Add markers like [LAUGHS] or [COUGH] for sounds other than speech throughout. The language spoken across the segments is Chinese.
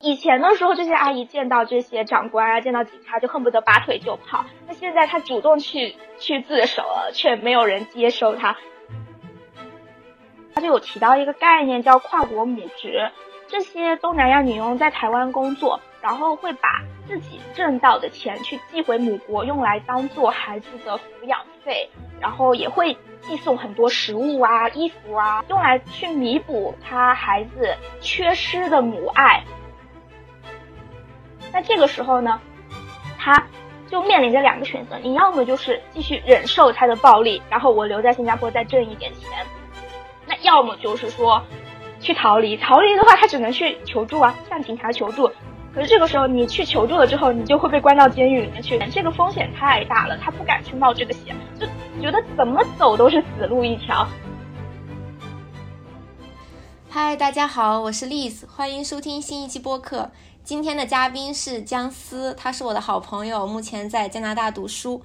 以前的时候，这些阿姨见到这些长官啊，见到警察就恨不得拔腿就跑。那现在她主动去去自首了，却没有人接收她。他就有提到一个概念叫跨国母职，这些东南亚女佣在台湾工作，然后会把自己挣到的钱去寄回母国，用来当做孩子的抚养费，然后也会寄送很多食物啊、衣服啊，用来去弥补他孩子缺失的母爱。那这个时候呢，他就面临着两个选择：你要么就是继续忍受他的暴力，然后我留在新加坡再挣一点钱。那要么就是说，去逃离，逃离的话，他只能去求助啊，向警察求助。可是这个时候，你去求助了之后，你就会被关到监狱里面去，这个风险太大了，他不敢去冒这个险，就觉得怎么走都是死路一条。嗨，大家好，我是 Liz，欢迎收听新一期播客。今天的嘉宾是姜思，他是我的好朋友，目前在加拿大读书。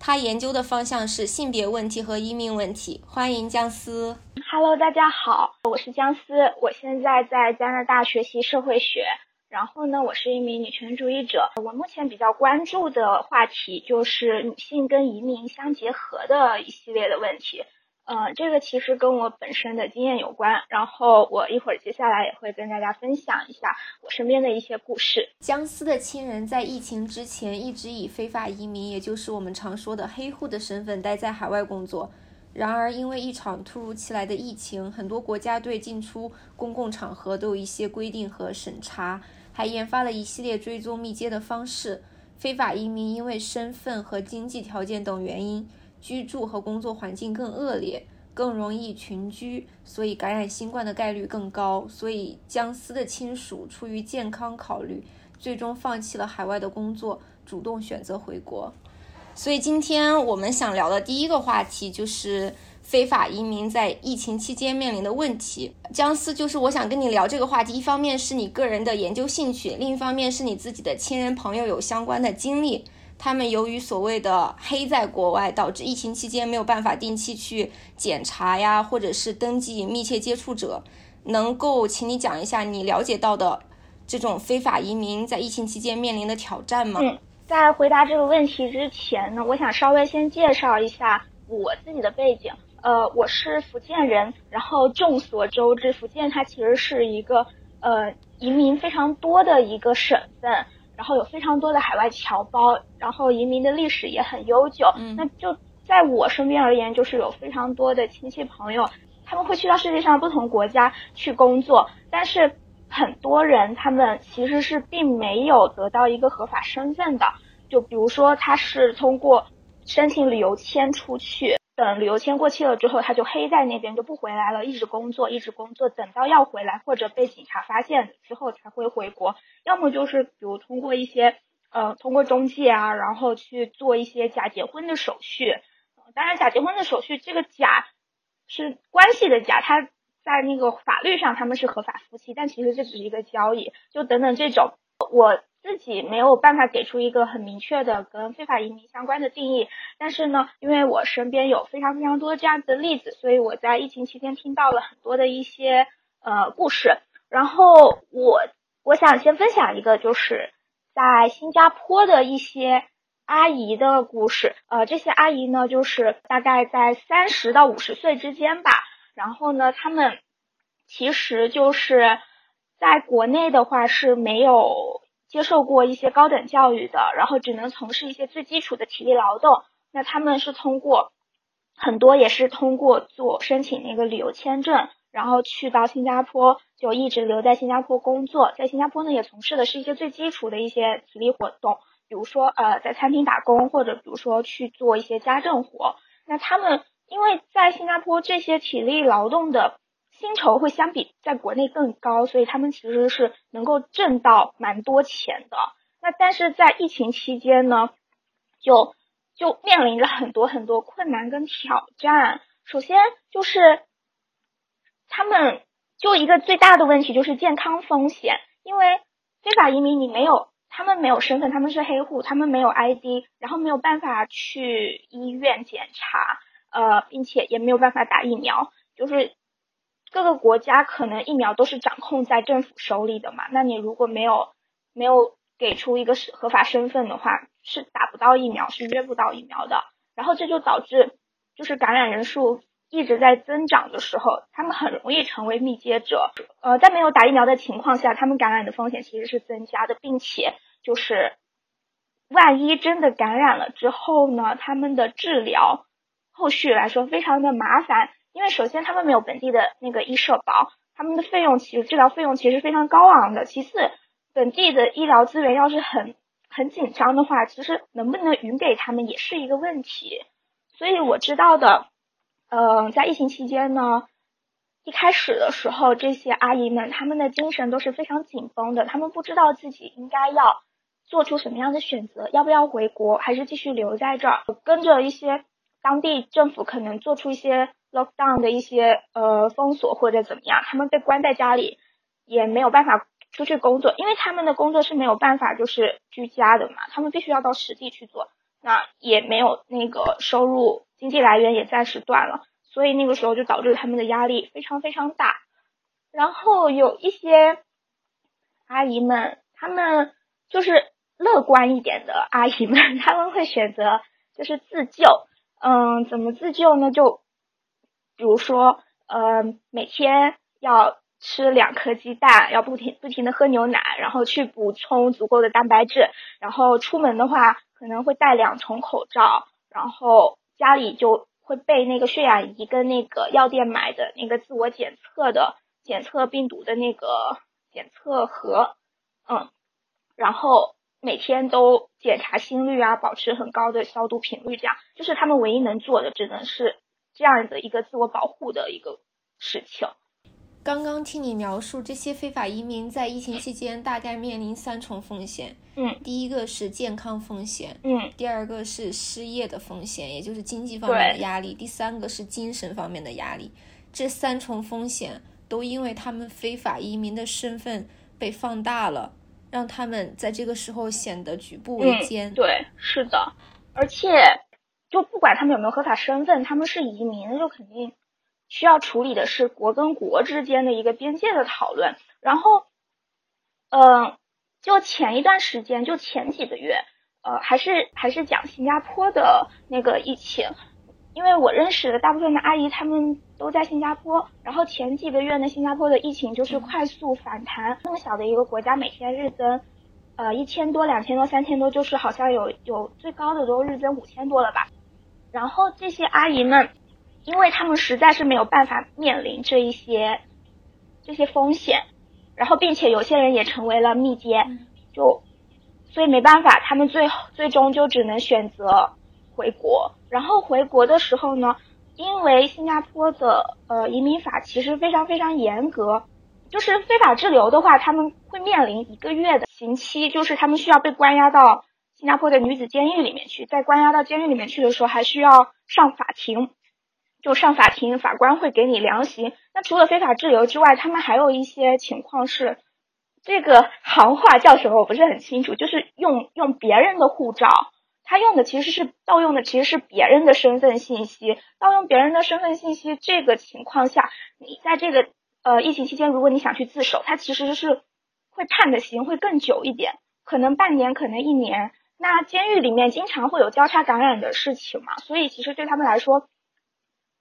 他研究的方向是性别问题和移民问题。欢迎姜思。Hello，大家好，我是姜思，我现在在加拿大学习社会学。然后呢，我是一名女权主义者。我目前比较关注的话题就是女性跟移民相结合的一系列的问题。嗯，这个其实跟我本身的经验有关，然后我一会儿接下来也会跟大家分享一下我身边的一些故事。姜思的亲人在疫情之前一直以非法移民，也就是我们常说的黑户的身份待在海外工作。然而，因为一场突如其来的疫情，很多国家对进出公共场合都有一些规定和审查，还研发了一系列追踪密接的方式。非法移民因为身份和经济条件等原因。居住和工作环境更恶劣，更容易群居，所以感染新冠的概率更高。所以姜思的亲属出于健康考虑，最终放弃了海外的工作，主动选择回国。所以今天我们想聊的第一个话题就是非法移民在疫情期间面临的问题。姜思，就是我想跟你聊这个话题，一方面是你个人的研究兴趣，另一方面是你自己的亲人朋友有相关的经历。他们由于所谓的黑在国外，导致疫情期间没有办法定期去检查呀，或者是登记密切接触者，能够请你讲一下你了解到的这种非法移民在疫情期间面临的挑战吗？嗯，在回答这个问题之前呢，我想稍微先介绍一下我自己的背景。呃，我是福建人，然后众所周知，福建它其实是一个呃移民非常多的一个省份。然后有非常多的海外侨胞，然后移民的历史也很悠久。嗯，那就在我身边而言，就是有非常多的亲戚朋友，他们会去到世界上不同国家去工作，但是很多人他们其实是并没有得到一个合法身份的。就比如说，他是通过申请旅游签出去。等旅游签过期了之后，他就黑在那边就不回来了，一直工作，一直工作，等到要回来或者被警察发现之后才会回国。要么就是比如通过一些呃通过中介啊，然后去做一些假结婚的手续。当然，假结婚的手续这个假是关系的假，他在那个法律上他们是合法夫妻，但其实这只是一个交易。就等等这种我。自己没有办法给出一个很明确的跟非法移民相关的定义，但是呢，因为我身边有非常非常多这样子的例子，所以我在疫情期间听到了很多的一些呃故事。然后我我想先分享一个，就是在新加坡的一些阿姨的故事。呃，这些阿姨呢，就是大概在三十到五十岁之间吧。然后呢，他们其实就是在国内的话是没有。接受过一些高等教育的，然后只能从事一些最基础的体力劳动。那他们是通过很多也是通过做申请那个旅游签证，然后去到新加坡，就一直留在新加坡工作。在新加坡呢，也从事的是一些最基础的一些体力活动，比如说呃在餐厅打工，或者比如说去做一些家政活。那他们因为在新加坡这些体力劳动的。薪酬会相比在国内更高，所以他们其实是能够挣到蛮多钱的。那但是在疫情期间呢，就就面临着很多很多困难跟挑战。首先就是他们就一个最大的问题就是健康风险，因为非法移民你没有，他们没有身份，他们是黑户，他们没有 ID，然后没有办法去医院检查，呃，并且也没有办法打疫苗，就是。各个国家可能疫苗都是掌控在政府手里的嘛，那你如果没有没有给出一个是合法身份的话，是打不到疫苗，是约不到疫苗的。然后这就导致就是感染人数一直在增长的时候，他们很容易成为密接者。呃，在没有打疫苗的情况下，他们感染的风险其实是增加的，并且就是万一真的感染了之后呢，他们的治疗后续来说非常的麻烦。因为首先他们没有本地的那个医社保，他们的费用其实治疗费用其实非常高昂的。其次，本地的医疗资源要是很很紧张的话，其实能不能匀给他们也是一个问题。所以我知道的，嗯，在疫情期间呢，一开始的时候，这些阿姨们他们的精神都是非常紧绷的，他们不知道自己应该要做出什么样的选择，要不要回国，还是继续留在这儿，跟着一些当地政府可能做出一些。lockdown 的一些呃封锁或者怎么样，他们被关在家里也没有办法出去工作，因为他们的工作是没有办法就是居家的嘛，他们必须要到实地去做，那也没有那个收入，经济来源也暂时断了，所以那个时候就导致他们的压力非常非常大。然后有一些阿姨们，他们就是乐观一点的阿姨们，他们会选择就是自救，嗯，怎么自救呢？就比如说，呃，每天要吃两颗鸡蛋，要不停不停的喝牛奶，然后去补充足够的蛋白质。然后出门的话，可能会戴两重口罩。然后家里就会备那个血氧仪跟那个药店买的那个自我检测的检测病毒的那个检测盒，嗯，然后每天都检查心率啊，保持很高的消毒频率，这样就是他们唯一能做的，只能是。这样的一个自我保护的一个事情。刚刚听你描述，这些非法移民在疫情期间大概面临三重风险。嗯，第一个是健康风险，嗯，第二个是失业的风险，也就是经济方面的压力，第三个是精神方面的压力。这三重风险都因为他们非法移民的身份被放大了，让他们在这个时候显得举步维艰。对，是的，而且。就不管他们有没有合法身份，他们是移民，就肯定需要处理的是国跟国之间的一个边界的讨论。然后，嗯，就前一段时间，就前几个月，呃，还是还是讲新加坡的那个疫情，因为我认识的大部分的阿姨，他们都在新加坡。然后前几个月呢，新加坡的疫情就是快速反弹，那么小的一个国家，每天日增。呃，一千多、两千多、三千多，就是好像有有最高的都日增五千多了吧。然后这些阿姨们，因为他们实在是没有办法面临这一些这些风险，然后并且有些人也成为了密接，就所以没办法，他们最最终就只能选择回国。然后回国的时候呢，因为新加坡的呃移民法其实非常非常严格。就是非法滞留的话，他们会面临一个月的刑期，就是他们需要被关押到新加坡的女子监狱里面去。在关押到监狱里面去的时候，还需要上法庭，就上法庭，法官会给你量刑。那除了非法滞留之外，他们还有一些情况是，这个行话叫什么我不是很清楚，就是用用别人的护照，他用的其实是盗用的，其实是别人的身份信息，盗用别人的身份信息。这个情况下，你在这个。呃，疫情期间，如果你想去自首，他其实是会判的刑会更久一点，可能半年，可能一年。那监狱里面经常会有交叉感染的事情嘛，所以其实对他们来说，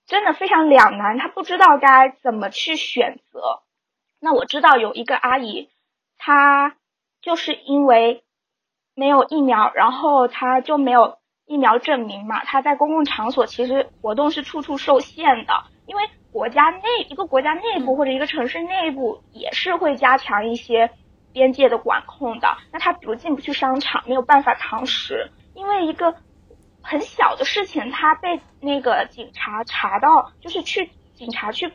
真的非常两难，他不知道该怎么去选择。那我知道有一个阿姨，她就是因为没有疫苗，然后他就没有疫苗证明嘛，他在公共场所其实活动是处处受限的，因为。国家内一个国家内部或者一个城市内部也是会加强一些边界的管控的。那他比如进不去商场，没有办法堂食，因为一个很小的事情，他被那个警察查到，就是去警察去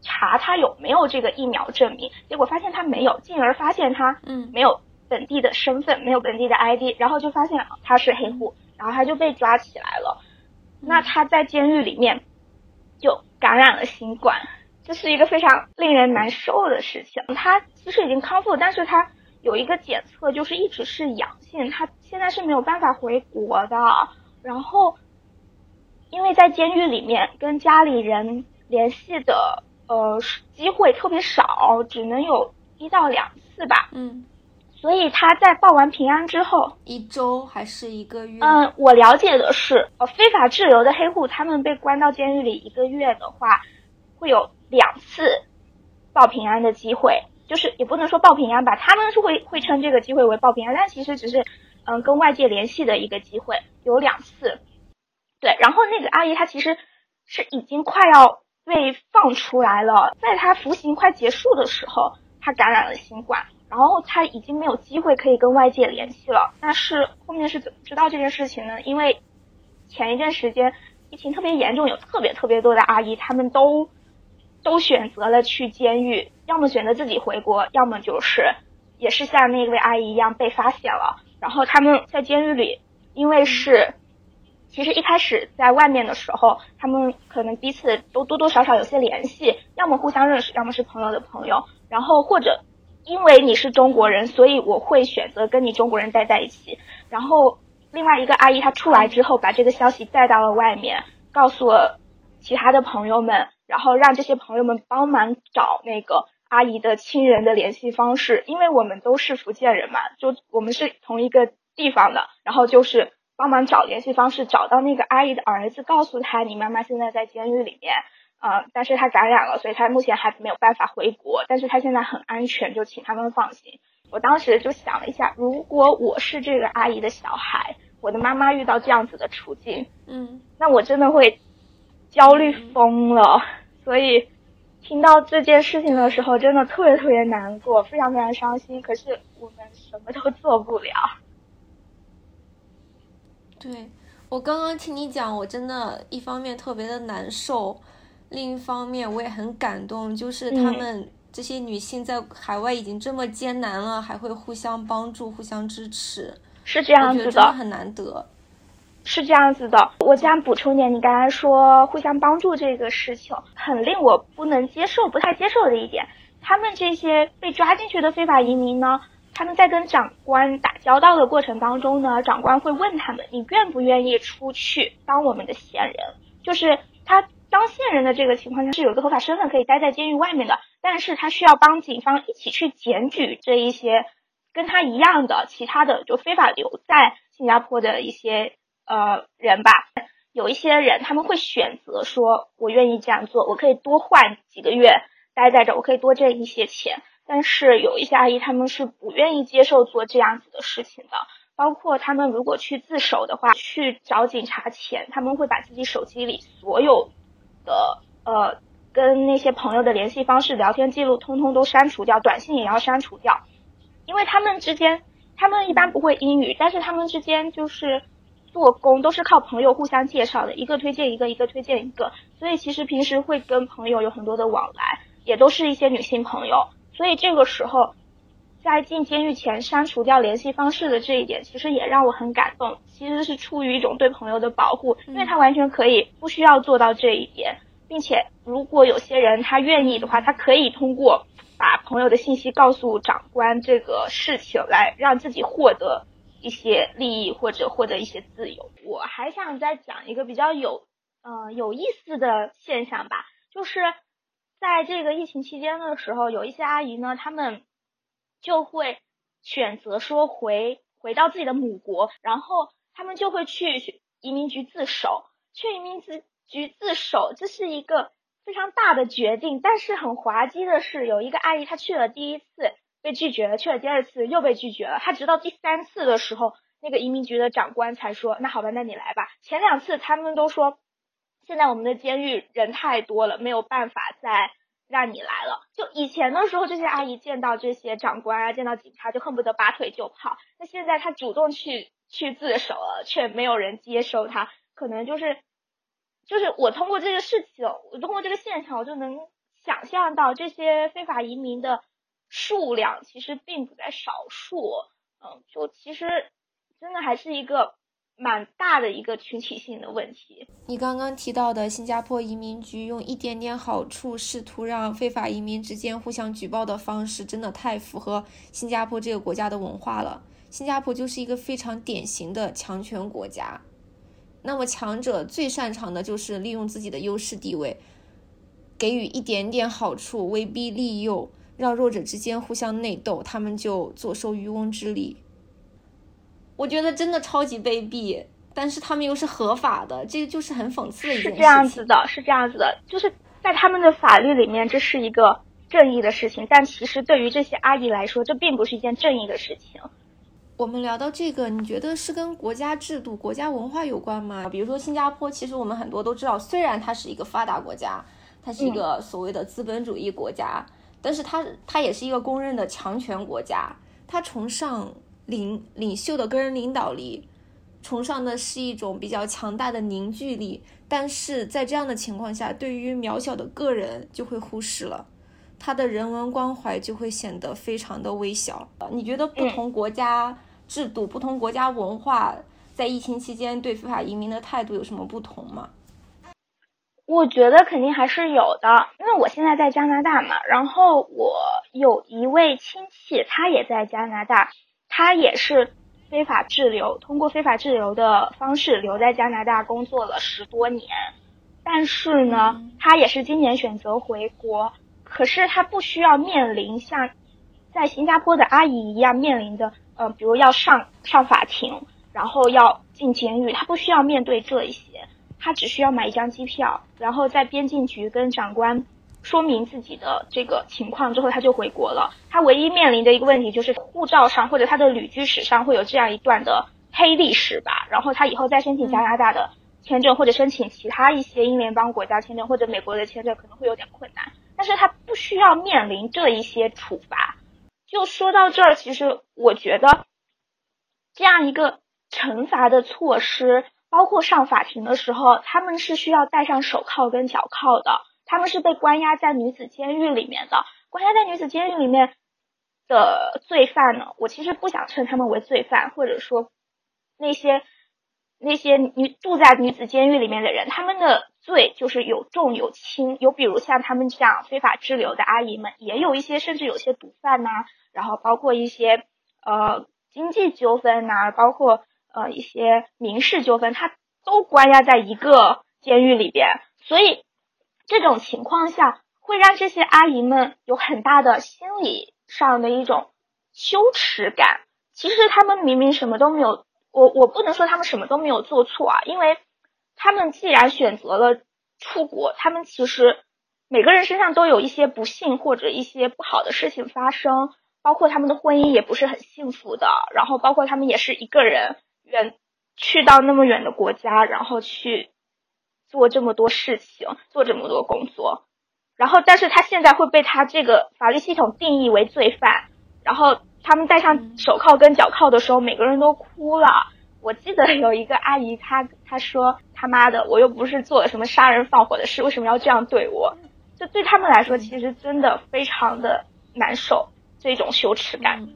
查他有没有这个疫苗证明，结果发现他没有，进而发现他嗯没有本地的身份，没有本地的 ID，然后就发现他是黑户，然后他就被抓起来了。那他在监狱里面。就感染了新冠，这是一个非常令人难受的事情。他其实已经康复，但是他有一个检测就是一直是阳性，他现在是没有办法回国的。然后，因为在监狱里面跟家里人联系的呃机会特别少，只能有一到两次吧。嗯，所以他在报完平安之后，一周还是一个月？嗯，我了解的是，呃，非法滞留的黑户，他们被关到监狱里一个月的话，会有两次报平安的机会。就是也不能说报平安吧，他们是会会称这个机会为报平安，但其实只是嗯跟外界联系的一个机会，有两次。对，然后那个阿姨她其实是已经快要被放出来了，在她服刑快结束的时候，她感染了新冠，然后她已经没有机会可以跟外界联系了。但是后面是怎么知道这件事情呢？因为前一段时间疫情特别严重，有特别特别多的阿姨，他们都。都选择了去监狱，要么选择自己回国，要么就是也是像那位阿姨一样被发现了。然后他们在监狱里，因为是其实一开始在外面的时候，他们可能彼此都多多少少有些联系，要么互相认识，要么是朋友的朋友。然后或者因为你是中国人，所以我会选择跟你中国人待在一起。然后另外一个阿姨她出来之后，把这个消息带到了外面，告诉了其他的朋友们。然后让这些朋友们帮忙找那个阿姨的亲人的联系方式，因为我们都是福建人嘛，就我们是同一个地方的。然后就是帮忙找联系方式，找到那个阿姨的儿子，告诉他你妈妈现在在监狱里面，啊，但是他感染了，所以他目前还没有办法回国，但是他现在很安全，就请他们放心。我当时就想了一下，如果我是这个阿姨的小孩，我的妈妈遇到这样子的处境，嗯，那我真的会焦虑疯了。所以，听到这件事情的时候，真的特别特别难过，非常非常伤心。可是我们什么都做不了。对我刚刚听你讲，我真的一方面特别的难受，另一方面我也很感动。就是他们这些女性在海外已经这么艰难了，还会互相帮助、互相支持，是这样子的，很难得。是这样子的，我想补充点，你刚才说互相帮助这个事情，很令我不能接受、不太接受的一点，他们这些被抓进去的非法移民呢，他们在跟长官打交道的过程当中呢，长官会问他们，你愿不愿意出去当我们的闲人？就是他当线人的这个情况下是有一个合法身份可以待在监狱外面的，但是他需要帮警方一起去检举这一些跟他一样的其他的就非法留在新加坡的一些。呃，人吧，有一些人他们会选择说，我愿意这样做，我可以多换几个月待在这，我可以多挣一些钱。但是有一些阿姨他们是不愿意接受做这样子的事情的，包括他们如果去自首的话，去找警察前，他们会把自己手机里所有的呃跟那些朋友的联系方式、聊天记录通通都删除掉，短信也要删除掉，因为他们之间，他们一般不会英语，但是他们之间就是。做工都是靠朋友互相介绍的，一个推荐一个，一个推荐一个，所以其实平时会跟朋友有很多的往来，也都是一些女性朋友。所以这个时候，在进监狱前删除掉联系方式的这一点，其实也让我很感动。其实是出于一种对朋友的保护，因为他完全可以不需要做到这一点，并且如果有些人他愿意的话，他可以通过把朋友的信息告诉长官这个事情，来让自己获得。一些利益或者获得一些自由，我还想再讲一个比较有呃有意思的现象吧，就是在这个疫情期间的时候，有一些阿姨呢，她们就会选择说回回到自己的母国，然后他们就会去移民局自首，去移民局局自首，这是一个非常大的决定，但是很滑稽的是，有一个阿姨她去了第一次。被拒绝了，去了第二次又被拒绝了。她直到第三次的时候，那个移民局的长官才说：“那好吧，那你来吧。”前两次他们都说：“现在我们的监狱人太多了，没有办法再让你来了。”就以前的时候，这些阿姨见到这些长官啊，见到警察就恨不得拔腿就跑。那现在他主动去去自首了，却没有人接收他，可能就是就是我通过这个事情，我通过这个现象，我就能想象到这些非法移民的。数量其实并不在少数，嗯，就其实真的还是一个蛮大的一个群体性的问题。你刚刚提到的新加坡移民局用一点点好处试图让非法移民之间互相举报的方式，真的太符合新加坡这个国家的文化了。新加坡就是一个非常典型的强权国家，那么强者最擅长的就是利用自己的优势地位。给予一点点好处，威逼利诱，让弱者之间互相内斗，他们就坐收渔翁之利。我觉得真的超级卑鄙，但是他们又是合法的，这个就是很讽刺的一件事情。是这样子的，是这样子的，就是在他们的法律里面，这是一个正义的事情，但其实对于这些阿姨来说，这并不是一件正义的事情。我们聊到这个，你觉得是跟国家制度、国家文化有关吗？比如说新加坡，其实我们很多都知道，虽然它是一个发达国家，它是一个所谓的资本主义国家，但是它它也是一个公认的强权国家，它崇尚。领领袖的个人领导力，崇尚的是一种比较强大的凝聚力，但是在这样的情况下，对于渺小的个人就会忽视了，他的人文关怀就会显得非常的微小。你觉得不同国家制度、不同国家文化在疫情期间对非法移民的态度有什么不同吗？我觉得肯定还是有的，因为我现在在加拿大嘛，然后我有一位亲戚，他也在加拿大。他也是非法滞留，通过非法滞留的方式留在加拿大工作了十多年，但是呢，他也是今年选择回国。可是他不需要面临像在新加坡的阿姨一样面临的，呃，比如要上上法庭，然后要进监狱，他不需要面对这一些，他只需要买一张机票，然后在边境局跟长官。说明自己的这个情况之后，他就回国了。他唯一面临的一个问题就是护照上或者他的旅居史上会有这样一段的黑历史吧。然后他以后再申请加拿大的签证或者申请其他一些英联邦国家签证或者美国的签证可能会有点困难。但是他不需要面临这一些处罚。就说到这儿，其实我觉得这样一个惩罚的措施，包括上法庭的时候，他们是需要戴上手铐跟脚铐的。他们是被关押在女子监狱里面的，关押在女子监狱里面的罪犯呢？我其实不想称他们为罪犯，或者说那些那些女住在女子监狱里面的人，他们的罪就是有重有轻，有比如像他们这样非法滞留的阿姨们，也有一些甚至有些毒贩呐，然后包括一些呃经济纠纷呐，包括呃一些民事纠纷，他都关押在一个监狱里边，所以。这种情况下会让这些阿姨们有很大的心理上的一种羞耻感。其实他们明明什么都没有，我我不能说他们什么都没有做错啊，因为他们既然选择了出国，他们其实每个人身上都有一些不幸或者一些不好的事情发生，包括他们的婚姻也不是很幸福的，然后包括他们也是一个人远去到那么远的国家，然后去。做这么多事情，做这么多工作，然后，但是他现在会被他这个法律系统定义为罪犯，然后他们戴上手铐跟脚铐的时候，每个人都哭了。我记得有一个阿姨，她她说他妈的，我又不是做了什么杀人放火的事，为什么要这样对我？就对他们来说，其实真的非常的难受，这种羞耻感，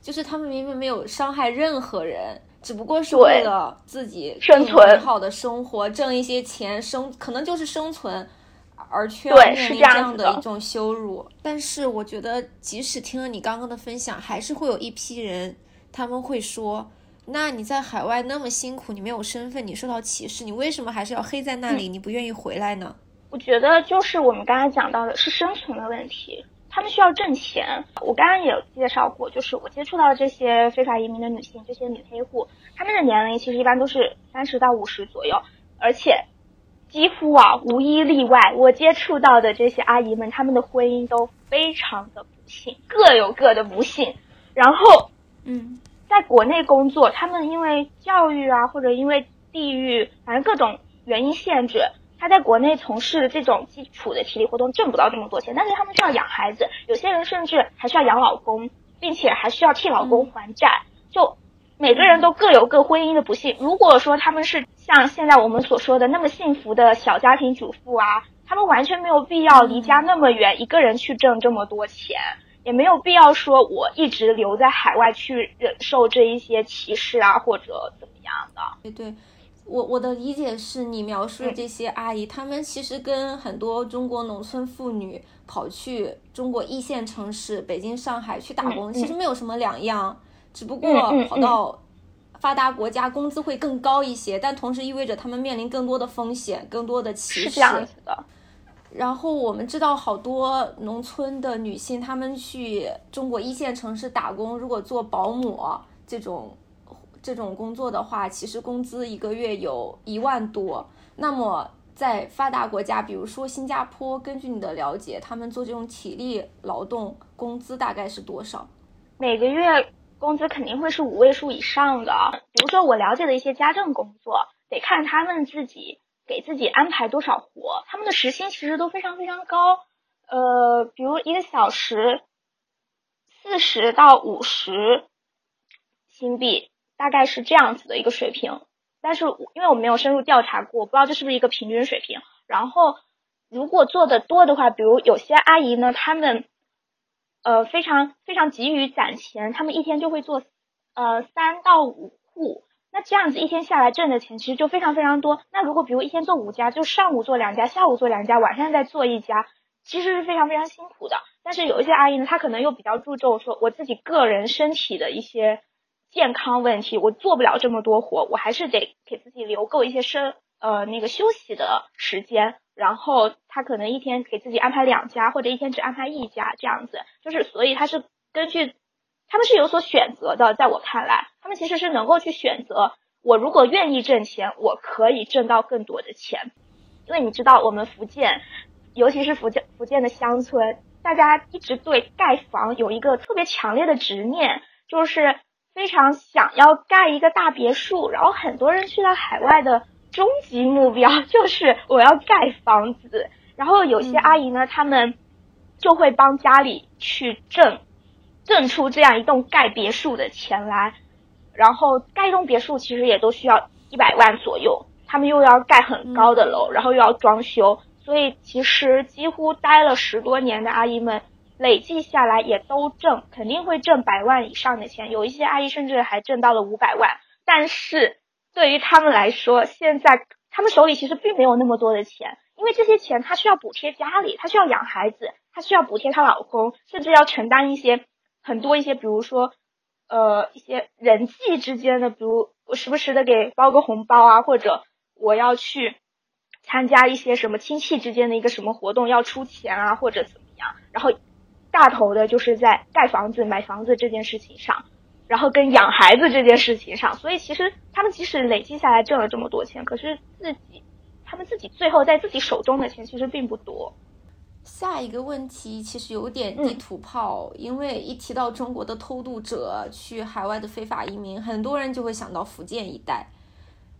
就是他们明明没有伤害任何人。只不过是为了自己生存美好的生活，挣一些钱生，可能就是生存，而却要面临这样的一种羞辱。但是我觉得，即使听了你刚刚的分享，还是会有一批人，他们会说：“那你在海外那么辛苦，你没有身份，你受到歧视，你为什么还是要黑在那里？你不愿意回来呢？”我觉得就是我们刚才讲到的是生存的问题。他们需要挣钱。我刚刚也有介绍过，就是我接触到的这些非法移民的女性，这些女黑户，她们的年龄其实一般都是三十到五十左右，而且几乎啊无一例外，我接触到的这些阿姨们，她们的婚姻都非常的不幸，各有各的不幸。然后，嗯，在国内工作，她们因为教育啊，或者因为地域，反正各种原因限制。他在国内从事这种基础的体力活动挣不到这么多钱，但是他们需要养孩子，有些人甚至还需要养老公，并且还需要替老公还债。就每个人都各有各婚姻的不幸。如果说他们是像现在我们所说的那么幸福的小家庭主妇啊，他们完全没有必要离家那么远，一个人去挣这么多钱，也没有必要说我一直留在海外去忍受这一些歧视啊或者怎么样的。对对。我我的理解是你描述的这些阿姨，她们其实跟很多中国农村妇女跑去中国一线城市北京、上海去打工，其实没有什么两样，只不过跑到发达国家工资会更高一些，但同时意味着他们面临更多的风险、更多的歧视。是这样子的。然后我们知道好多农村的女性，她们去中国一线城市打工，如果做保姆这种这种工作的话，其实工资一个月有一万多。那么在发达国家，比如说新加坡，根据你的了解，他们做这种体力劳动工资大概是多少？每个月工资肯定会是五位数以上的。比如说我了解的一些家政工作，得看他们自己。给自己安排多少活，他们的时薪其实都非常非常高，呃，比如一个小时四十到五十新币，大概是这样子的一个水平。但是因为我没有深入调查过，我不知道这是不是一个平均水平。然后如果做的多的话，比如有些阿姨呢，她们呃非常非常急于攒钱，她们一天就会做呃三到五户。那这样子一天下来挣的钱其实就非常非常多。那如果比如一天做五家，就上午做两家，下午做两家，晚上再做一家，其实是非常非常辛苦的。但是有一些阿姨呢，她可能又比较注重说我自己个人身体的一些健康问题，我做不了这么多活，我还是得给自己留够一些生呃那个休息的时间。然后他可能一天给自己安排两家，或者一天只安排一家这样子，就是所以他是根据。他们是有所选择的，在我看来，他们其实是能够去选择。我如果愿意挣钱，我可以挣到更多的钱。因为你知道，我们福建，尤其是福建福建的乡村，大家一直对盖房有一个特别强烈的执念，就是非常想要盖一个大别墅。然后很多人去到海外的终极目标 [LAUGHS] 就是我要盖房子。然后有些阿姨呢，他们就会帮家里去挣。挣出这样一栋盖别墅的钱来，然后盖一栋别墅其实也都需要一百万左右，他们又要盖很高的楼，然后又要装修，所以其实几乎待了十多年的阿姨们累计下来也都挣，肯定会挣百万以上的钱，有一些阿姨甚至还挣到了五百万。但是对于他们来说，现在他们手里其实并没有那么多的钱，因为这些钱她需要补贴家里，她需要养孩子，她需要补贴她老公，甚至要承担一些。很多一些，比如说，呃，一些人际之间的，比如我时不时的给包个红包啊，或者我要去参加一些什么亲戚之间的一个什么活动要出钱啊，或者怎么样。然后大头的就是在盖房子、买房子这件事情上，然后跟养孩子这件事情上。所以其实他们即使累积下来挣了这么多钱，可是自己他们自己最后在自己手中的钱其实并不多。下一个问题其实有点地图炮，因为一提到中国的偷渡者去海外的非法移民，很多人就会想到福建一带。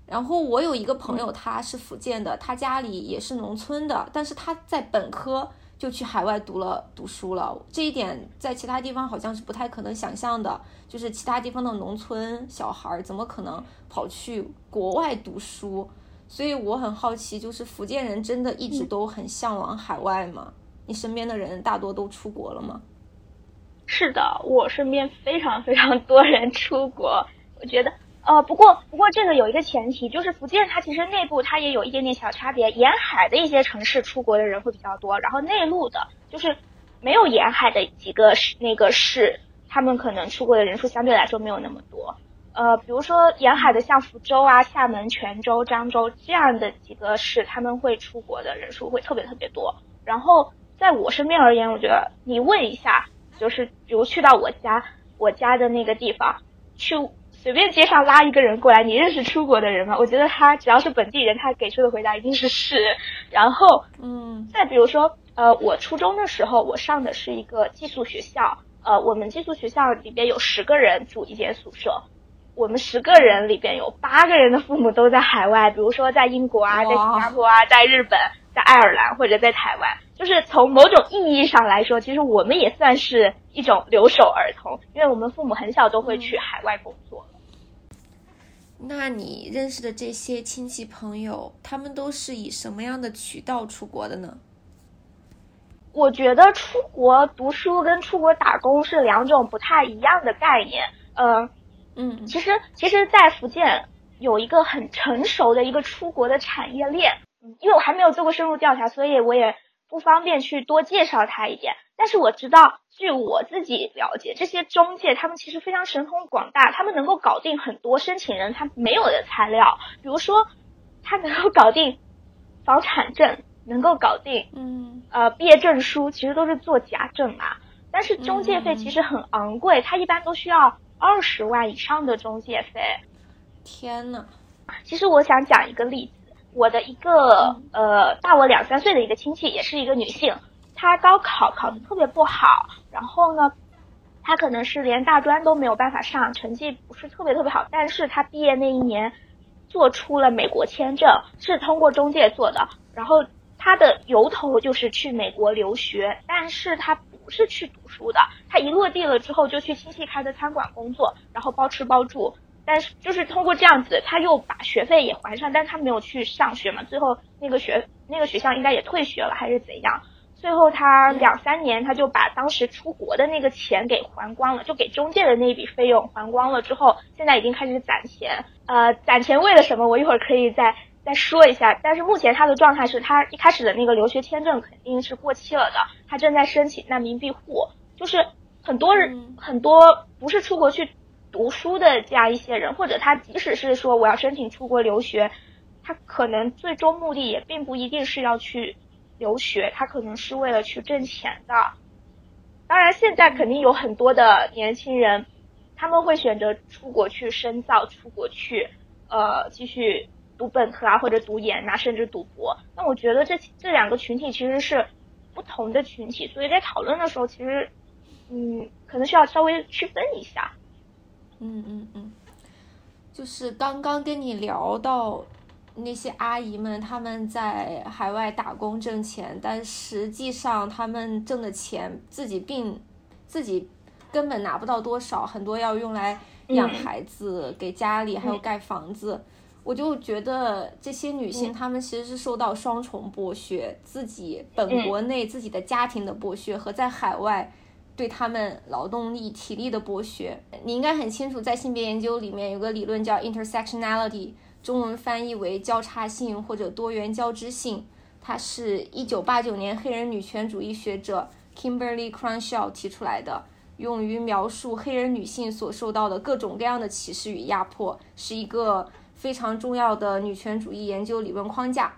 然后我有一个朋友，他是福建的，他家里也是农村的，但是他在本科就去海外读了读书了。这一点在其他地方好像是不太可能想象的，就是其他地方的农村小孩怎么可能跑去国外读书？所以我很好奇，就是福建人真的一直都很向往海外吗？你身边的人大多都出国了吗？是的，我身边非常非常多人出国。我觉得，呃，不过不过这个有一个前提，就是福建它其实内部它也有一点点小差别，沿海的一些城市出国的人会比较多，然后内陆的，就是没有沿海的几个市那个市，他们可能出国的人数相对来说没有那么多。呃，比如说沿海的像福州啊、厦门、泉州、漳州这样的几个市，他们会出国的人数会特别特别多。然后在我身边而言，我觉得你问一下，就是比如去到我家，我家的那个地方，去随便街上拉一个人过来，你认识出国的人吗？我觉得他只要是本地人，他给出的回答一定是 [LAUGHS] 是。然后，嗯，再比如说，呃，我初中的时候，我上的是一个寄宿学校，呃，我们寄宿学校里边有十个人住一间宿舍。我们十个人里边有八个人的父母都在海外，比如说在英国啊，在新加坡啊，在日本，在爱尔兰或者在台湾。就是从某种意义上来说，其实我们也算是一种留守儿童，因为我们父母很小都会去海外工作。那你认识的这些亲戚朋友，他们都是以什么样的渠道出国的呢？我觉得出国读书跟出国打工是两种不太一样的概念。呃。嗯，其实其实，在福建有一个很成熟的一个出国的产业链。嗯，因为我还没有做过深入调查，所以我也不方便去多介绍它一点。但是我知道，据我自己了解，这些中介他们其实非常神通广大，他们能够搞定很多申请人他没有的材料。比如说，他能够搞定房产证，能够搞定，嗯，呃，毕业证书其实都是做假证嘛。但是中介费其实很昂贵，它一般都需要二十万以上的中介费。天呐，其实我想讲一个例子，我的一个呃大我两三岁的一个亲戚，也是一个女性，他高考考的特别不好，然后呢，他可能是连大专都没有办法上，成绩不是特别特别好，但是他毕业那一年做出了美国签证，是通过中介做的，然后他的由头就是去美国留学，但是他不是去读书的，他一落地了之后就去亲戚开的餐馆工作，然后包吃包住。但是就是通过这样子，他又把学费也还上，但他没有去上学嘛，最后那个学那个学校应该也退学了还是怎样？最后他两三年他就把当时出国的那个钱给还光了，就给中介的那一笔费用还光了之后，现在已经开始攒钱。呃，攒钱为了什么？我一会儿可以再再说一下。但是目前他的状态是他一开始的那个留学签证肯定是过期了的，他正在申请难民庇护，就是很多人很多不是出国去。读书的这样一些人，或者他即使是说我要申请出国留学，他可能最终目的也并不一定是要去留学，他可能是为了去挣钱的。当然，现在肯定有很多的年轻人，他们会选择出国去深造，出国去呃继续读本科啊，或者读研啊，甚至读博。那我觉得这这两个群体其实是不同的群体，所以在讨论的时候，其实嗯，可能需要稍微区分一下。嗯嗯嗯，就是刚刚跟你聊到那些阿姨们，他们在海外打工挣钱，但实际上他们挣的钱自己并自己根本拿不到多少，很多要用来养孩子、给家里还有盖房子。我就觉得这些女性她们其实是受到双重剥削，自己本国内自己的家庭的剥削和在海外。对他们劳动力、体力的剥削，你应该很清楚，在性别研究里面有个理论叫 intersectionality，中文翻译为交叉性或者多元交织性。它是一九八九年黑人女权主义学者 Kimberly Crenshaw 提出来的，用于描述黑人女性所受到的各种各样的歧视与压迫，是一个非常重要的女权主义研究理论框架。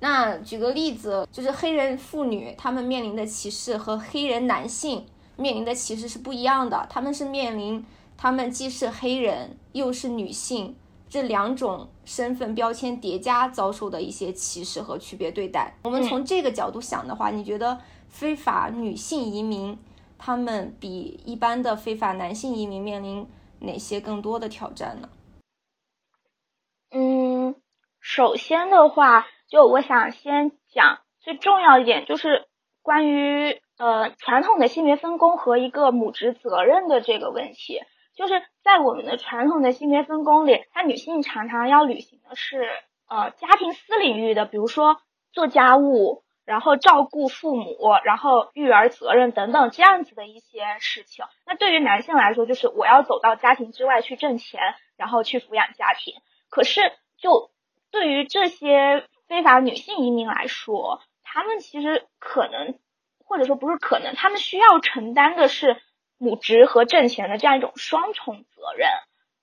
那举个例子，就是黑人妇女她们面临的歧视和黑人男性面临的歧视是不一样的。他们是面临他们既是黑人又是女性这两种身份标签叠加遭受的一些歧视和区别对待。我们从这个角度想的话，你觉得非法女性移民他们比一般的非法男性移民面临哪些更多的挑战呢？嗯，首先的话。就我想先讲最重要一点，就是关于呃传统的性别分工和一个母职责任的这个问题。就是在我们的传统的性别分工里，那女性常常要履行的是呃家庭私领域的，比如说做家务，然后照顾父母，然后育儿责任等等这样子的一些事情。那对于男性来说，就是我要走到家庭之外去挣钱，然后去抚养家庭。可是就对于这些。非法女性移民来说，他们其实可能，或者说不是可能，他们需要承担的是母职和挣钱的这样一种双重责任。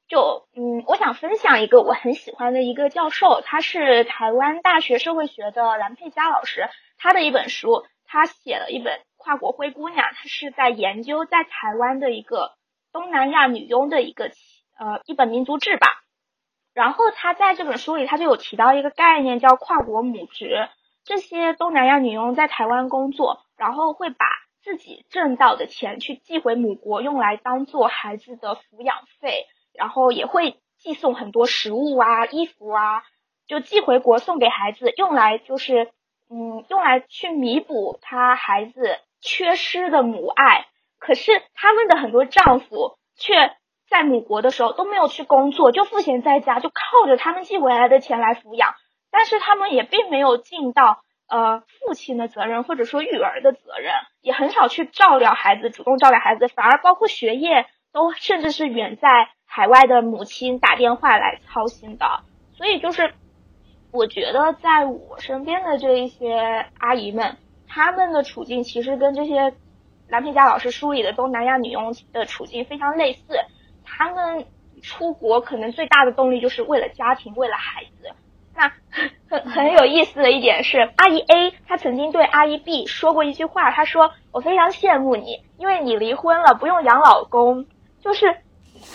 就嗯，我想分享一个我很喜欢的一个教授，他是台湾大学社会学的蓝佩佳老师，他的一本书，他写了一本《跨国灰姑娘》，他是在研究在台湾的一个东南亚女佣的一个呃一本民族志吧。然后他在这本书里，他就有提到一个概念，叫跨国母职。这些东南亚女佣在台湾工作，然后会把自己挣到的钱去寄回母国，用来当做孩子的抚养费，然后也会寄送很多食物啊、衣服啊，就寄回国送给孩子，用来就是嗯，用来去弥补他孩子缺失的母爱。可是他们的很多丈夫却。在母国的时候都没有去工作，就赋闲在家，就靠着他们寄回来的钱来抚养。但是他们也并没有尽到呃父亲的责任，或者说育儿的责任，也很少去照料孩子，主动照料孩子，反而包括学业都甚至是远在海外的母亲打电话来操心的。所以就是我觉得在我身边的这一些阿姨们，她们的处境其实跟这些蓝佩佳老师书里的东南亚女佣的处境非常类似。他们出国可能最大的动力就是为了家庭，为了孩子。那很很有意思的一点是，阿姨 A 她曾经对阿姨 B 说过一句话，她说：“我非常羡慕你，因为你离婚了，不用养老公。”就是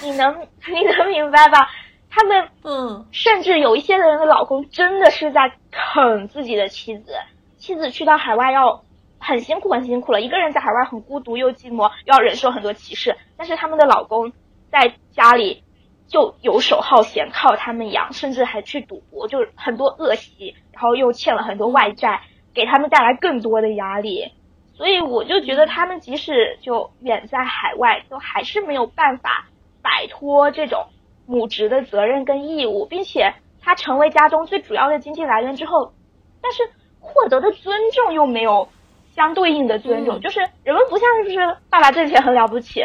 你能 [LAUGHS] 你能明白吧？他们嗯，甚至有一些人的老公真的是在啃自己的妻子，妻子去到海外要很辛苦很辛苦了，一个人在海外很孤独又寂寞，又要忍受很多歧视，但是他们的老公在家里。就游手好闲，靠他们养，甚至还去赌博，就是很多恶习，然后又欠了很多外债，给他们带来更多的压力。所以我就觉得他们即使就远在海外，都还是没有办法摆脱这种母职的责任跟义务，并且他成为家中最主要的经济来源之后，但是获得的尊重又没有相对应的尊重，就是人们不像是爸爸挣钱很了不起，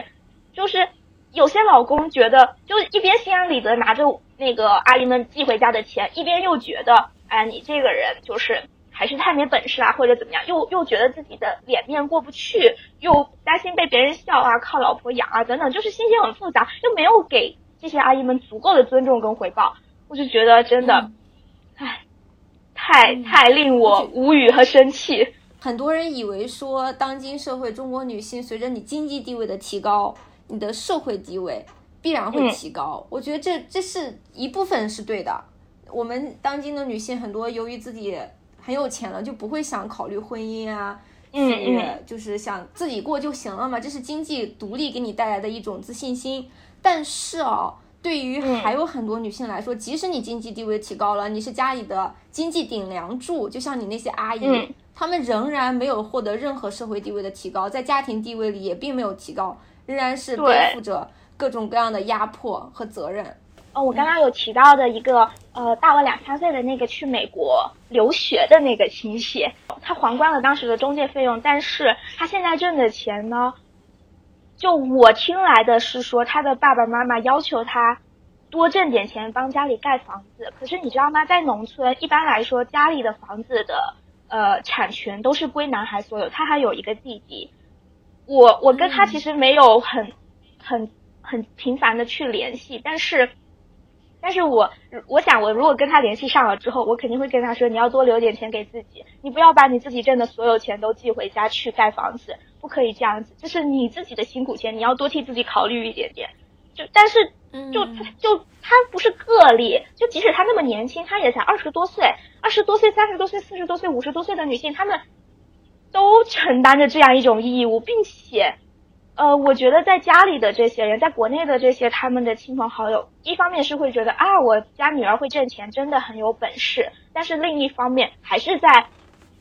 就是。有些老公觉得，就一边心安理得拿着那个阿姨们寄回家的钱，一边又觉得，哎，你这个人就是还是太没本事啊，或者怎么样，又又觉得自己的脸面过不去，又担心被别人笑啊，靠老婆养啊，等等，就是心情很复杂，又没有给这些阿姨们足够的尊重跟回报，我就觉得真的，唉，太太令我无语和生气。很多人以为说，当今社会中国女性随着你经济地位的提高。你的社会地位必然会提高，我觉得这这是一部分是对的。我们当今的女性很多由于自己很有钱了，就不会想考虑婚姻啊，嗯就是想自己过就行了嘛，这是经济独立给你带来的一种自信心。但是哦，对于还有很多女性来说，即使你经济地位提高了，你是家里的经济顶梁柱，就像你那些阿姨，她们仍然没有获得任何社会地位的提高，在家庭地位里也并没有提高。仍然是背负着各种各样的压迫和责任。哦，我刚刚有提到的一个呃大我两三岁的那个去美国留学的那个亲戚，他还关了当时的中介费用，但是他现在挣的钱呢，就我听来的是说他的爸爸妈妈要求他多挣点钱帮家里盖房子。可是你知道吗？在农村一般来说家里的房子的呃产权都是归男孩所有，他还有一个弟弟。我我跟他其实没有很很很频繁的去联系，但是，但是我我想我如果跟他联系上了之后，我肯定会跟他说，你要多留点钱给自己，你不要把你自己挣的所有钱都寄回家去盖房子，不可以这样子，就是你自己的辛苦钱，你要多替自己考虑一点点。就但是就就他不是个例，就即使他那么年轻，他也才二十多岁，二十多岁、三十多岁、四十多岁、五十多岁的女性，他们。都承担着这样一种义务，并且，呃，我觉得在家里的这些人，在国内的这些他们的亲朋好友，一方面是会觉得啊，我家女儿会挣钱，真的很有本事，但是另一方面还是在，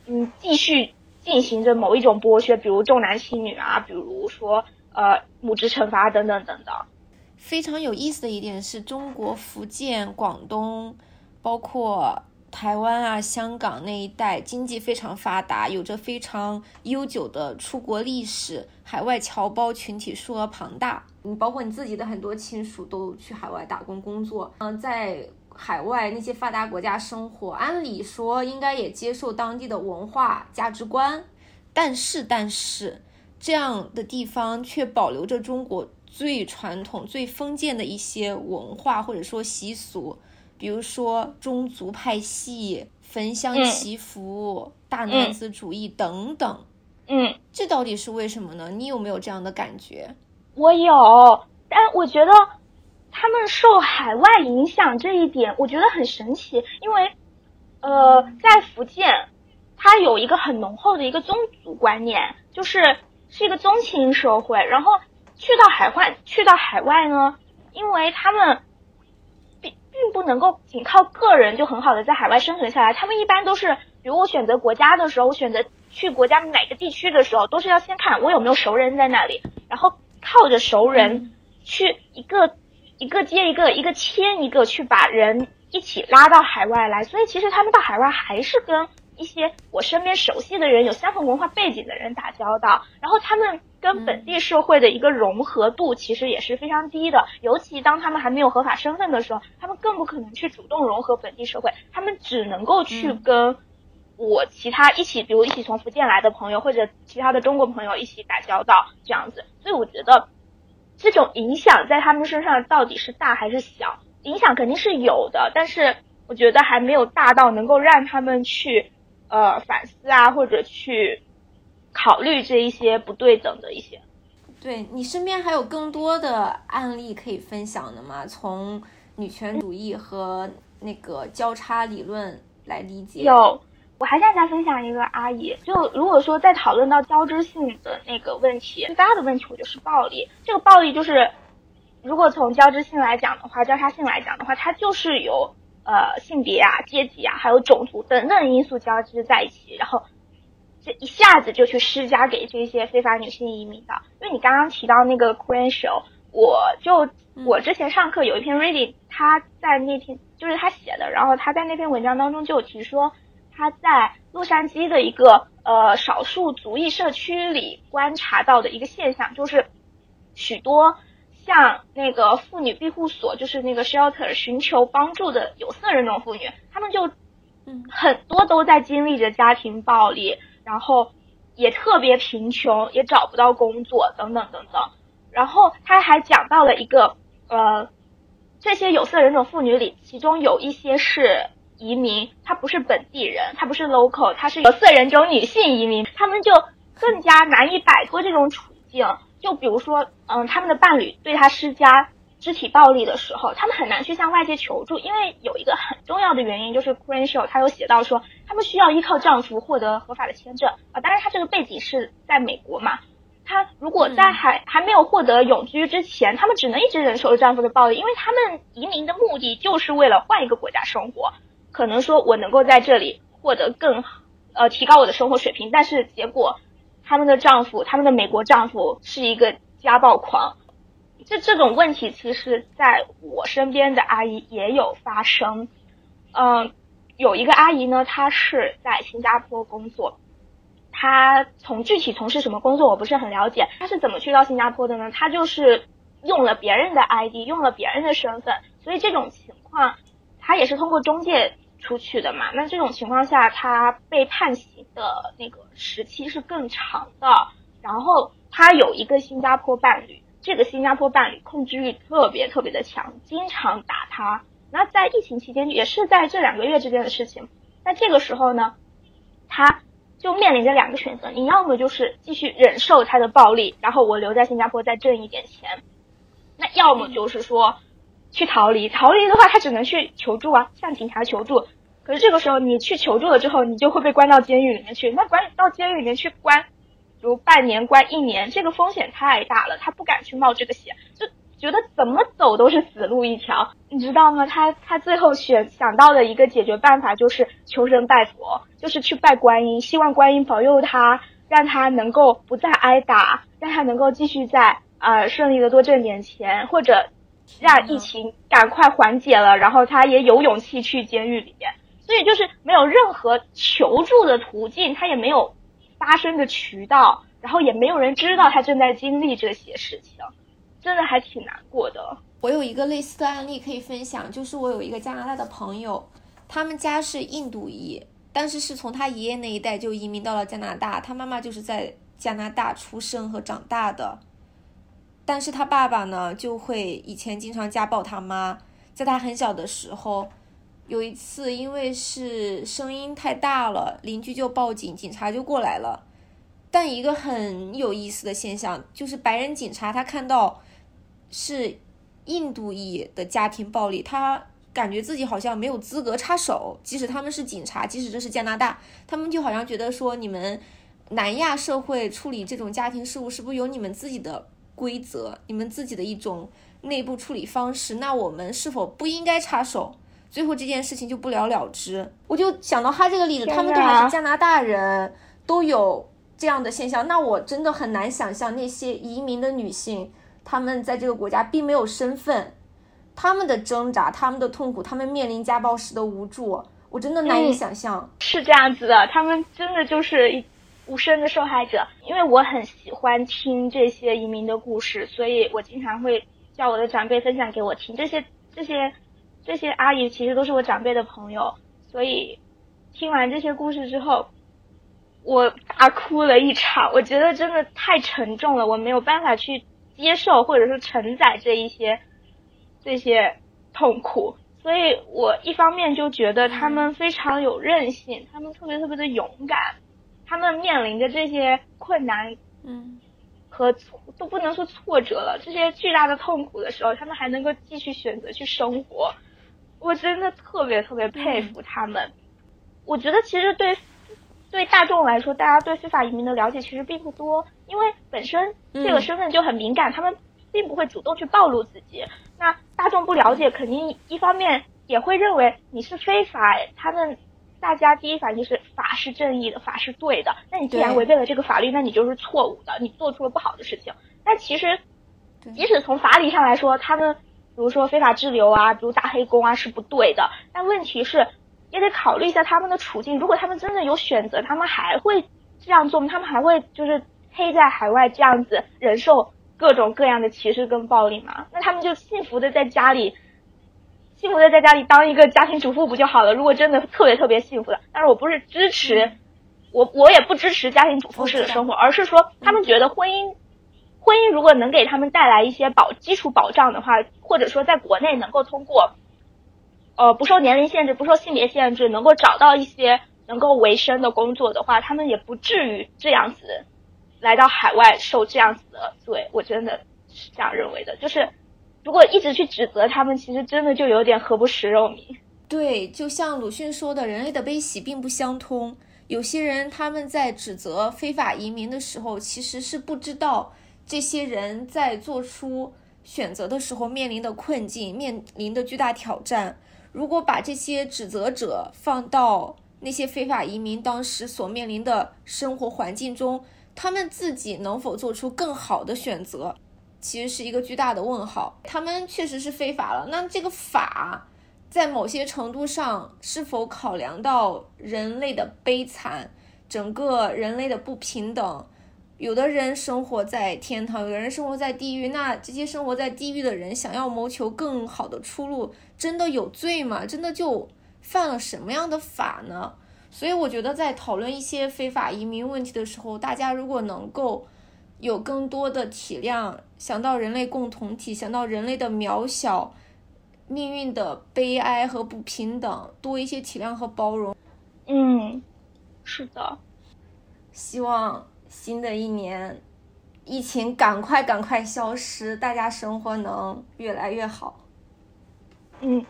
嗯，继续进行着某一种剥削，比如重男轻女啊，比如说呃母职惩罚等等等等。非常有意思的一点是中国福建、广东，包括。台湾啊，香港那一带经济非常发达，有着非常悠久的出国历史，海外侨胞群体数额庞大。你包括你自己的很多亲属都去海外打工工作，嗯，在海外那些发达国家生活，按理说应该也接受当地的文化价值观，但是但是这样的地方却保留着中国最传统、最封建的一些文化或者说习俗。比如说宗族派系、焚香祈福、大男子主义等等，嗯，这到底是为什么呢？你有没有这样的感觉？我有，但我觉得他们受海外影响这一点，我觉得很神奇，因为，呃，在福建，它有一个很浓厚的一个宗族观念，就是是一个宗亲社会。然后去到海外，去到海外呢，因为他们。并不能够仅靠个人就很好的在海外生存下来，他们一般都是，比如我选择国家的时候，我选择去国家哪个地区的时候，都是要先看我有没有熟人在那里，然后靠着熟人去一个一个接一个，一个牵一个去把人一起拉到海外来，所以其实他们到海外还是跟。一些我身边熟悉的人，有相同文化背景的人打交道，然后他们跟本地社会的一个融合度其实也是非常低的。尤其当他们还没有合法身份的时候，他们更不可能去主动融合本地社会，他们只能够去跟我其他一起，比如一起从福建来的朋友或者其他的中国朋友一起打交道这样子。所以我觉得这种影响在他们身上到底是大还是小？影响肯定是有的，但是我觉得还没有大到能够让他们去呃反思啊，或者去考虑这一些不对等的一些。对你身边还有更多的案例可以分享的吗？从女权主义和那个交叉理论来理解。有，我还想再分享一个阿姨。就如果说在讨论到交织性的那个问题，最大的问题我觉得是暴力。这个暴力就是，如果从交织性来讲的话，交叉性来讲的话，它就是由呃性别啊、阶级啊，还有种族等等因素交织在一起，然后。这一下子就去施加给这些非法女性移民的，因为你刚刚提到那个 credential，我就我之前上课有一篇 reading，他在那篇就是他写的，然后他在那篇文章当中就有提说，他在洛杉矶的一个呃少数族裔社区里观察到的一个现象，就是许多像那个妇女庇护所，就是那个 shelter 寻求帮助的有色人种妇女，他们就嗯很多都在经历着家庭暴力。然后也特别贫穷，也找不到工作，等等等等。然后他还讲到了一个呃，这些有色人种妇女里，其中有一些是移民，她不是本地人，她不是 local，她是有色人种女性移民，她们就更加难以摆脱这种处境。就比如说，嗯，他们的伴侣对他施加。肢体暴力的时候，他们很难去向外界求助，因为有一个很重要的原因，就是 Crenshaw 他有写到说，他们需要依靠丈夫获得合法的签证啊。当然，他这个背景是在美国嘛，他如果在还还没有获得永居之前，他们只能一直忍受丈夫的暴力，因为他们移民的目的就是为了换一个国家生活，可能说我能够在这里获得更呃提高我的生活水平，但是结果他们的丈夫，他们的美国丈夫是一个家暴狂。这这种问题，其实在我身边的阿姨也有发生。嗯，有一个阿姨呢，她是在新加坡工作，她从具体从事什么工作我不是很了解。她是怎么去到新加坡的呢？她就是用了别人的 ID，用了别人的身份，所以这种情况，她也是通过中介出去的嘛。那这种情况下，他被判刑的那个时期是更长的。然后他有一个新加坡伴侣。这个新加坡伴侣控制欲特别特别的强，经常打他。那在疫情期间，也是在这两个月之间的事情。那这个时候呢，他就面临着两个选择：你要么就是继续忍受他的暴力，然后我留在新加坡再挣一点钱；那要么就是说去逃离。逃离的话，他只能去求助啊，向警察求助。可是这个时候你去求助了之后，你就会被关到监狱里面去。那关到监狱里面去关。比如半年关一年，这个风险太大了，他不敢去冒这个险，就觉得怎么走都是死路一条，你知道吗？他他最后选想到的一个解决办法就是求神拜佛，就是去拜观音，希望观音保佑他，让他能够不再挨打，让他能够继续在呃顺利的多挣点钱，或者让疫情赶快缓解了，然后他也有勇气去监狱里面。所以就是没有任何求助的途径，他也没有。发生的渠道，然后也没有人知道他正在经历这些事情，真的还挺难过的。我有一个类似的案例可以分享，就是我有一个加拿大的朋友，他们家是印度裔，但是是从他爷爷那一代就移民到了加拿大，他妈妈就是在加拿大出生和长大的，但是他爸爸呢就会以前经常家暴他妈，在他很小的时候。有一次，因为是声音太大了，邻居就报警，警察就过来了。但一个很有意思的现象就是，白人警察他看到是印度裔的家庭暴力，他感觉自己好像没有资格插手。即使他们是警察，即使这是加拿大，他们就好像觉得说，你们南亚社会处理这种家庭事务是不是有你们自己的规则，你们自己的一种内部处理方式？那我们是否不应该插手？最后这件事情就不了了之，我就想到他这个例子，他们都还是加拿大人，都有这样的现象，那我真的很难想象那些移民的女性，她们在这个国家并没有身份，她们的挣扎，她们的痛苦，她们面临家暴时的无助，我真的难以想象。是这样子的，她们真的就是无声的受害者。因为我很喜欢听这些移民的故事，所以我经常会叫我的长辈分享给我听这些这些。这些阿姨其实都是我长辈的朋友，所以听完这些故事之后，我大哭了一场。我觉得真的太沉重了，我没有办法去接受或者是承载这一些这些痛苦，所以我一方面就觉得他们非常有韧性，他们特别特别的勇敢，他们面临着这些困难，嗯，和挫都不能说挫折了，这些巨大的痛苦的时候，他们还能够继续选择去生活，我真的特别特别佩服他们。我觉得其实对对大众来说，大家对非法移民的了解其实并不多，因为本身这个身份就很敏感，他们并不会主动去暴露自己。那大众不了解，肯定一方面也会认为你是非法。他们大家第一反应是法是正义的，法是对的。那你既然违背了这个法律，那你就是错误的，你做出了不好的事情。但其实，即使从法理上来说，他们比如说非法滞留啊，比如打黑工啊，是不对的。但问题是，也得考虑一下他们的处境。如果他们真的有选择，他们还会这样做吗？他们还会就是黑在海外这样子忍受？各种各样的歧视跟暴力吗，那他们就幸福的在家里，幸福的在家里当一个家庭主妇不就好了？如果真的特别特别幸福的，但是我不是支持，我我也不支持家庭主妇式的生活，而是说他们觉得婚姻，婚姻如果能给他们带来一些保基础保障的话，或者说在国内能够通过，呃不受年龄限制、不受性别限制，能够找到一些能够维生的工作的话，他们也不至于这样子。来到海外受这样子的罪，我真的是这样认为的。就是如果一直去指责他们，其实真的就有点何不食肉糜。对，就像鲁迅说的，人类的悲喜并不相通。有些人他们在指责非法移民的时候，其实是不知道这些人在做出选择的时候面临的困境，面临的巨大挑战。如果把这些指责者放到那些非法移民当时所面临的生活环境中，他们自己能否做出更好的选择，其实是一个巨大的问号。他们确实是非法了，那这个法在某些程度上是否考量到人类的悲惨，整个人类的不平等？有的人生活在天堂，有的人生活在地狱。那这些生活在地狱的人想要谋求更好的出路，真的有罪吗？真的就犯了什么样的法呢？所以我觉得，在讨论一些非法移民问题的时候，大家如果能够有更多的体谅，想到人类共同体，想到人类的渺小、命运的悲哀和不平等，多一些体谅和包容。嗯，是的。希望新的一年，疫情赶快赶快消失，大家生活能越来越好。嗯，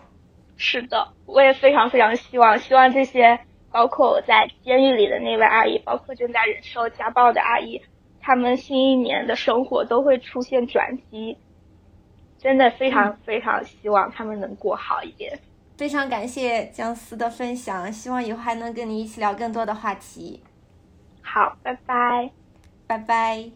是的，我也非常非常希望，希望这些。包括我在监狱里的那位阿姨，包括正在忍受家暴的阿姨，他们新一年的生活都会出现转机。真的非常非常希望他们能过好一点。非常感谢姜思的分享，希望以后还能跟你一起聊更多的话题。好，拜拜，拜拜。